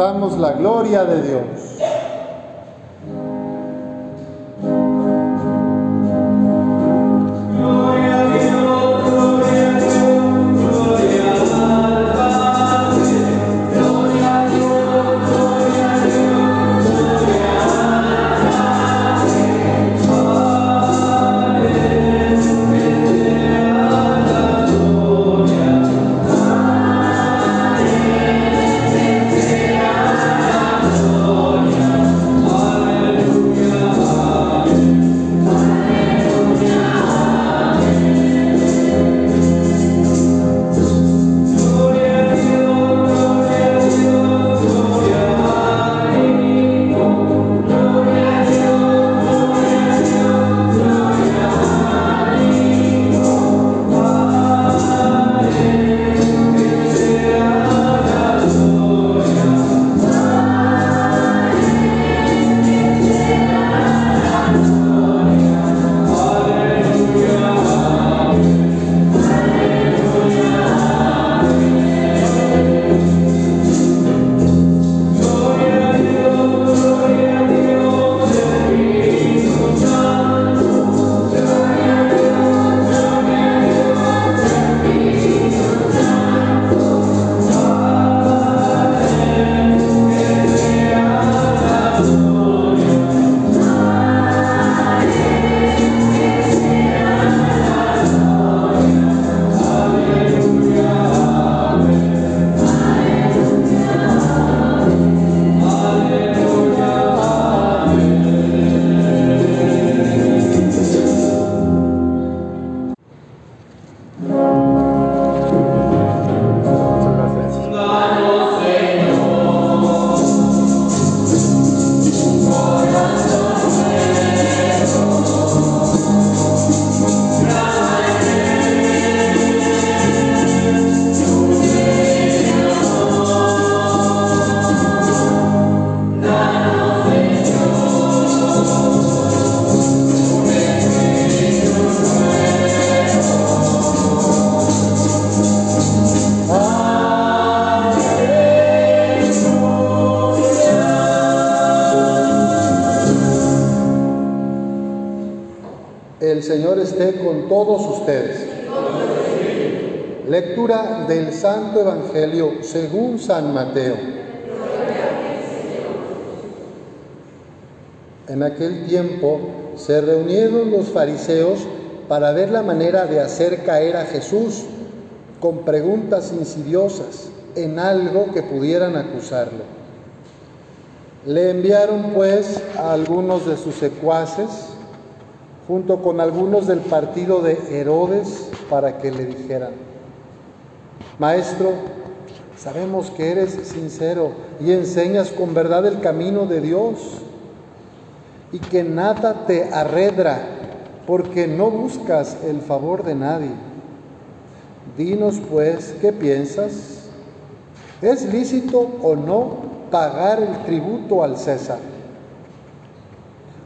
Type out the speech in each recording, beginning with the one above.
Cantamos la gloria de Dios. El Señor esté con todos ustedes. Lectura del Santo Evangelio según San Mateo. En aquel tiempo se reunieron los fariseos para ver la manera de hacer caer a Jesús con preguntas insidiosas en algo que pudieran acusarlo. Le enviaron pues a algunos de sus secuaces junto con algunos del partido de Herodes para que le dijeran, Maestro, sabemos que eres sincero y enseñas con verdad el camino de Dios y que nada te arredra porque no buscas el favor de nadie. Dinos pues, ¿qué piensas? ¿Es lícito o no pagar el tributo al César?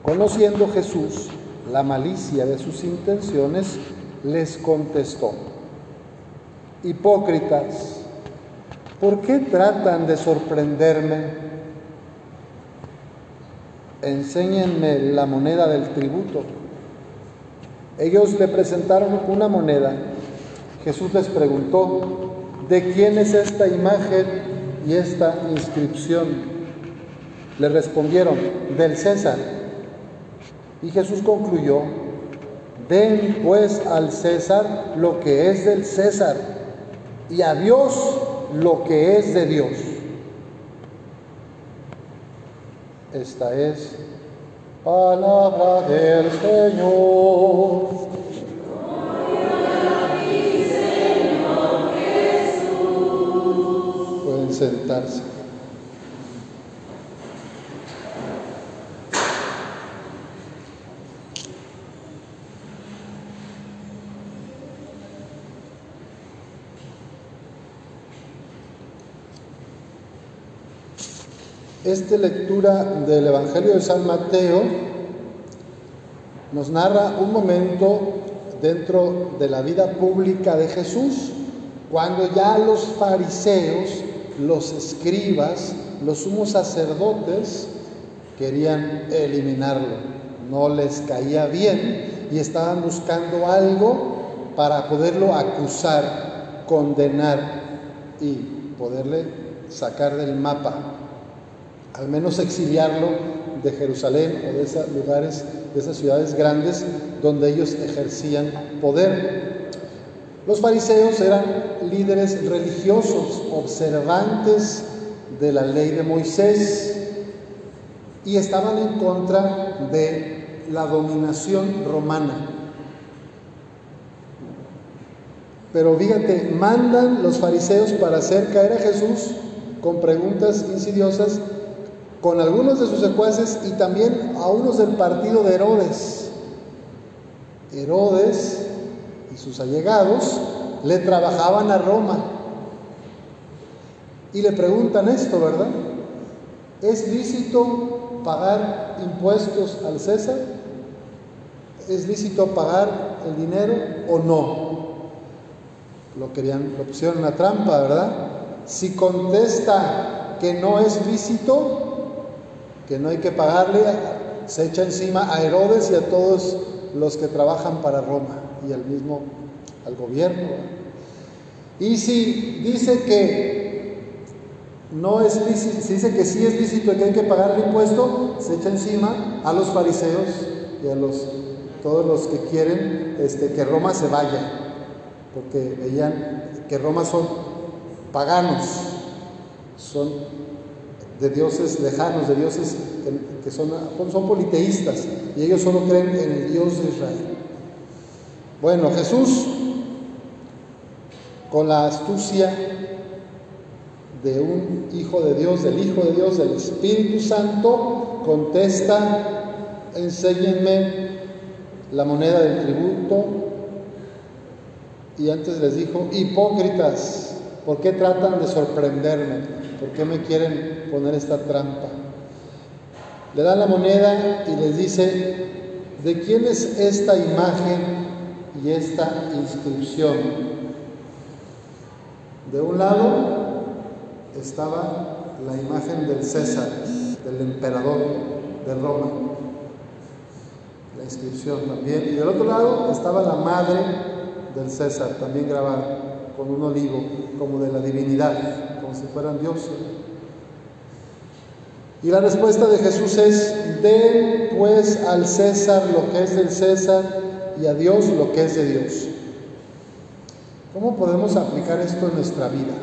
Conociendo Jesús la malicia de sus intenciones, les contestó, Hipócritas, ¿por qué tratan de sorprenderme? Enséñenme la moneda del tributo. Ellos le presentaron una moneda. Jesús les preguntó, ¿de quién es esta imagen y esta inscripción? Le respondieron, del César. Y Jesús concluyó, den pues al César lo que es del César y a Dios lo que es de Dios. Esta es palabra del Señor. Pueden sentarse. Esta lectura del Evangelio de San Mateo nos narra un momento dentro de la vida pública de Jesús, cuando ya los fariseos, los escribas, los sumos sacerdotes querían eliminarlo, no les caía bien y estaban buscando algo para poderlo acusar, condenar y poderle sacar del mapa, al menos exiliarlo de Jerusalén o de esos lugares, de esas ciudades grandes donde ellos ejercían poder. Los fariseos eran líderes religiosos, observantes de la ley de Moisés y estaban en contra de la dominación romana. Pero fíjate, mandan los fariseos para hacer caer a Jesús con preguntas insidiosas con algunos de sus secuaces y también a unos del partido de Herodes. Herodes y sus allegados le trabajaban a Roma. Y le preguntan esto, ¿verdad? ¿Es lícito pagar impuestos al César? ¿Es lícito pagar el dinero o no? Lo querían, lo pusieron en la trampa, ¿verdad? Si contesta que no es lícito, que no hay que pagarle, se echa encima a Herodes y a todos los que trabajan para Roma y al mismo al gobierno. Y si dice que no es lícito, si dice que sí es lícito y que hay que pagar el impuesto, se echa encima a los fariseos y a los todos los que quieren este, que Roma se vaya, porque veían que Roma son paganos, son de dioses lejanos, de dioses que, son, son politeístas y ellos solo creen en el Dios de Israel. Bueno, Jesús, con la astucia de un hijo de Dios, del Hijo de Dios, del Espíritu Santo, contesta, enséñenme la moneda del tributo. Y antes les dijo, hipócritas, ¿por qué tratan de sorprenderme? ¿Por qué me quieren poner esta trampa? Le dan la moneda y les dice, ¿de quién es esta imagen y esta inscripción? De un lado estaba la imagen del César, del emperador de Roma, la inscripción también, y del otro lado estaba la madre del César, también grabada, con un olivo, como de la divinidad si fueran Dios. Y la respuesta de Jesús es, den pues al César lo que es del César y a Dios lo que es de Dios. ¿Cómo podemos aplicar esto en nuestra vida?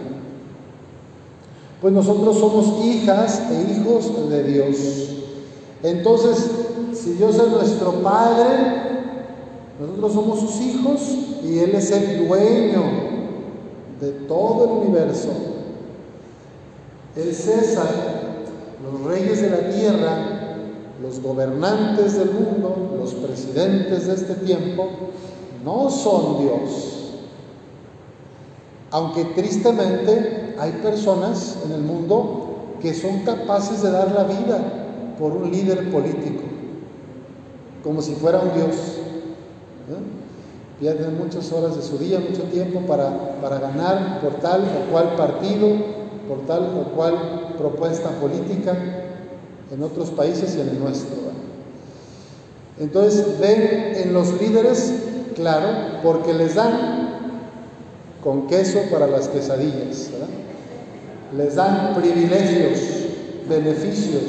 Pues nosotros somos hijas e hijos de Dios. Entonces, si Dios es nuestro Padre, nosotros somos sus hijos y Él es el dueño de todo el universo. El César, los reyes de la tierra, los gobernantes del mundo, los presidentes de este tiempo, no son Dios. Aunque tristemente hay personas en el mundo que son capaces de dar la vida por un líder político, como si fuera un Dios. ¿eh? Pierden muchas horas de su día, mucho tiempo para, para ganar por tal o cual partido, por tal o cual propuesta política en otros países y en el nuestro. Entonces ven en los líderes, claro, porque les dan con queso para las quesadillas, les dan privilegios, beneficios,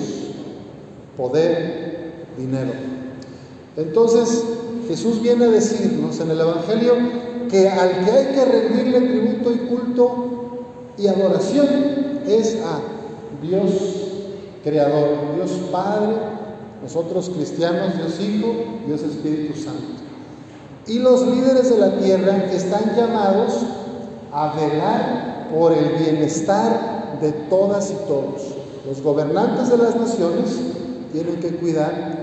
poder, dinero. Entonces Jesús viene a decirnos en el Evangelio que al que hay que rendirle tributo y culto y adoración es a Dios Creador, Dios Padre, nosotros cristianos, Dios Hijo, Dios Espíritu Santo. Y los líderes de la tierra están llamados a velar por el bienestar de todas y todos. Los gobernantes de las naciones tienen que cuidar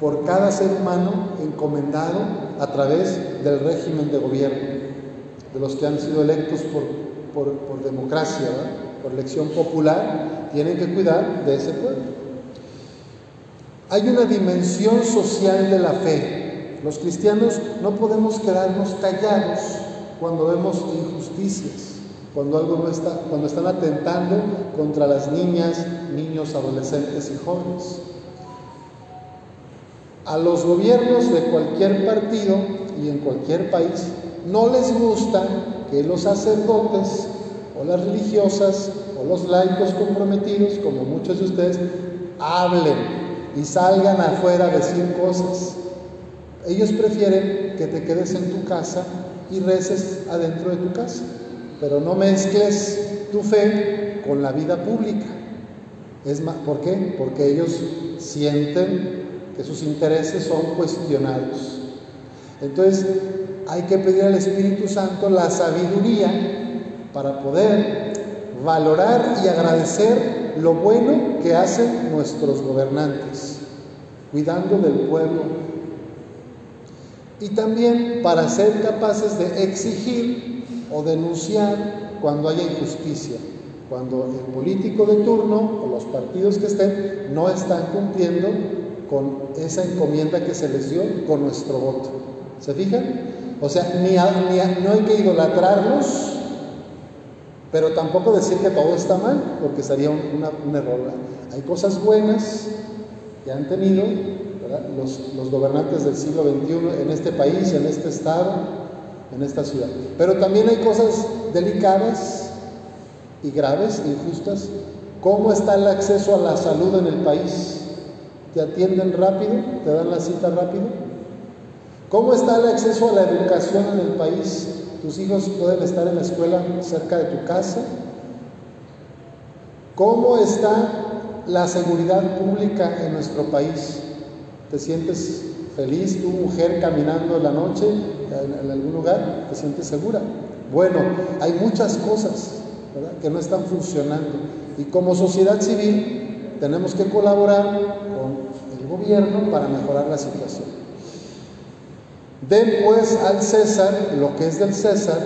por cada ser humano encomendado a través del régimen de gobierno, de los que han sido electos por por, democracia, por elección popular, tienen que cuidar de ese pueblo. Hay una dimensión social de la fe. Los cristianos no podemos quedarnos callados cuando vemos injusticias. cuando algo no está, cuando están atentando contra las niñas, niños, adolescentes y jóvenes. A los gobiernos de cualquier partido y en cualquier país no les gusta que los sacerdotes o las religiosas o los laicos comprometidos, como muchos de ustedes, hablen y salgan afuera a decir cosas. Ellos prefieren que te quedes en tu casa y reces adentro de tu casa, pero no mezcles tu fe con la vida pública. Es más, ¿Por qué? Porque ellos sienten que sus intereses son cuestionados. Entonces, hay que pedir al Espíritu Santo la sabiduría para poder valorar y agradecer lo bueno que hacen nuestros gobernantes, cuidando del pueblo. Y también para ser capaces de exigir o denunciar cuando haya injusticia, cuando el político de turno o los partidos que estén no están cumpliendo con esa encomienda que se les dio con nuestro voto. ¿Se fijan? O sea, ni, no hay que idolatrarlos, pero tampoco decir que todo está mal, porque sería un, error. Hay cosas buenas que han tenido los, gobernantes del siglo XXI en este país, en este estado, en esta ciudad. Pero también hay cosas delicadas y graves, injustas. ¿Cómo está el acceso a la salud en el país? ¿Te atienden rápido? ¿Te dan la cita rápido? ¿Cómo está el acceso a la educación en el país? Tus hijos pueden estar en la escuela cerca de tu casa. ¿Cómo está la seguridad pública en nuestro país? ¿Te sientes feliz, tu mujer caminando la noche en, algún lugar? ¿Te sientes segura? Bueno, hay muchas cosas que no están funcionando y como sociedad civil tenemos que colaborar con el gobierno para mejorar la situación. Den pues al César lo que es del César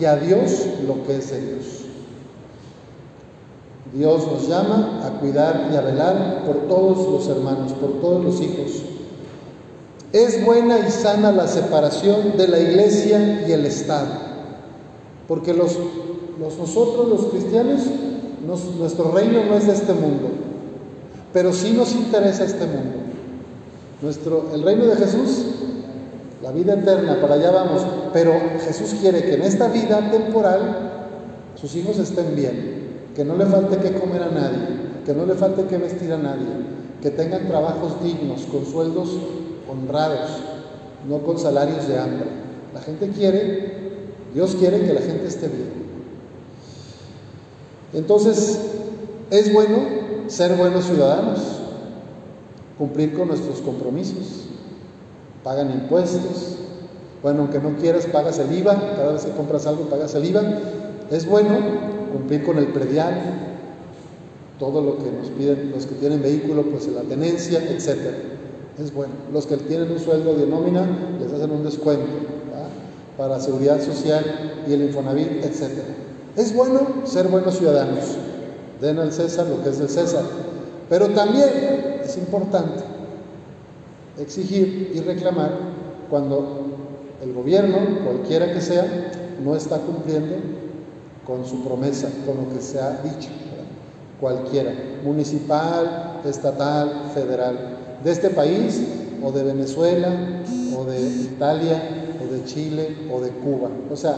y a Dios lo que es de Dios. Dios nos llama a cuidar y a velar por todos los hermanos, por todos los hijos. Es buena y sana la separación de la iglesia y el Estado, porque los, nosotros los cristianos, nuestro reino no es de este mundo, pero sí nos interesa este mundo. Nuestro, el reino de Jesús la vida eterna, para allá vamos. Pero Jesús quiere que en esta vida temporal sus hijos estén bien, que no le falte que comer a nadie, que no le falte que vestir a nadie, que tengan trabajos dignos, con sueldos honrados, no con salarios de hambre. La gente quiere, Dios quiere que la gente esté bien. Entonces, es bueno ser buenos ciudadanos, cumplir con nuestros compromisos pagan impuestos. Bueno, aunque no quieras, pagas el IVA, cada vez que compras algo pagas el IVA. Es bueno cumplir con el predial, todo lo que nos piden los que tienen vehículo, pues la tenencia, etc. Es bueno. Los que tienen un sueldo de nómina les hacen un descuento para seguridad social y el Infonavit, etc. Es bueno ser buenos ciudadanos. Den al César lo que es del César. Pero también es importante exigir y reclamar cuando el gobierno, cualquiera que sea, no está cumpliendo con su promesa, con lo que se ha dicho, cualquiera, municipal, estatal, federal, de este país o de Venezuela o de Italia o de Chile o de Cuba. O sea,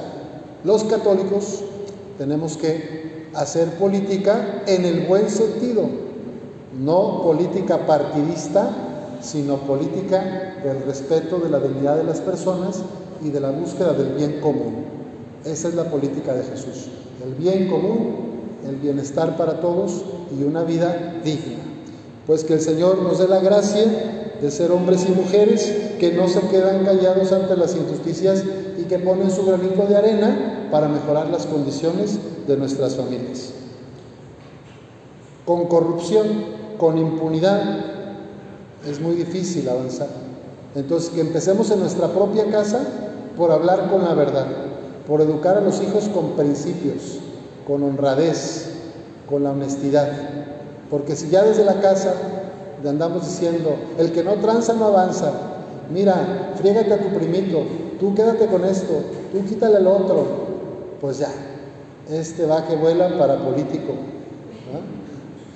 los católicos tenemos que hacer política en el buen sentido, no política partidista sino política del respeto de la dignidad de las personas y de la búsqueda del bien común. Esa es la política de Jesús, el bien común, el bienestar para todos y una vida digna. Pues que el Señor nos dé la gracia de ser hombres y mujeres que no se quedan callados ante las injusticias y que ponen su granito de arena para mejorar las condiciones de nuestras familias. Con corrupción, con impunidad, es muy difícil avanzar. Entonces, que empecemos en nuestra propia casa por hablar con la verdad, por educar a los hijos con principios, con honradez, con la honestidad. Porque si ya desde la casa le andamos diciendo, el que no tranza no avanza, mira, friégate a tu primito, tú quédate con esto, tú quítale al otro, pues ya, este va que vuela para político.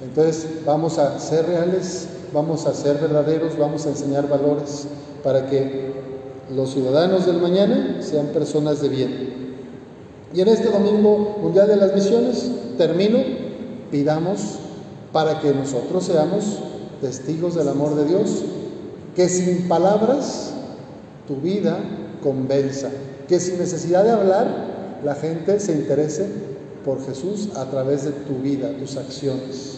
Entonces vamos a ser reales, vamos a ser verdaderos, vamos a enseñar valores para que los ciudadanos del mañana sean personas de bien. Y en este Domingo Mundial de las Misiones, termino, pidamos para que nosotros seamos testigos del amor de Dios, que sin palabras tu vida convenza, que sin necesidad de hablar la gente se interese por Jesús a través de tu vida, tus acciones.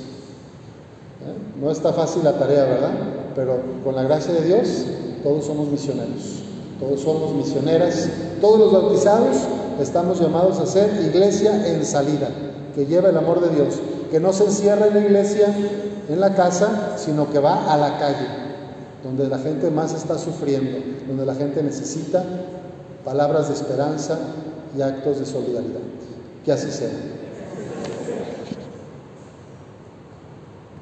No está fácil la tarea, ¿verdad? Pero con la gracia de Dios todos somos misioneros, todos somos misioneras, todos los bautizados estamos llamados a ser iglesia en salida, que lleva el amor de Dios, que no se encierra en la iglesia, en la casa, sino que va a la calle, donde la gente más está sufriendo, donde la gente necesita palabras de esperanza y actos de solidaridad. Que así sea.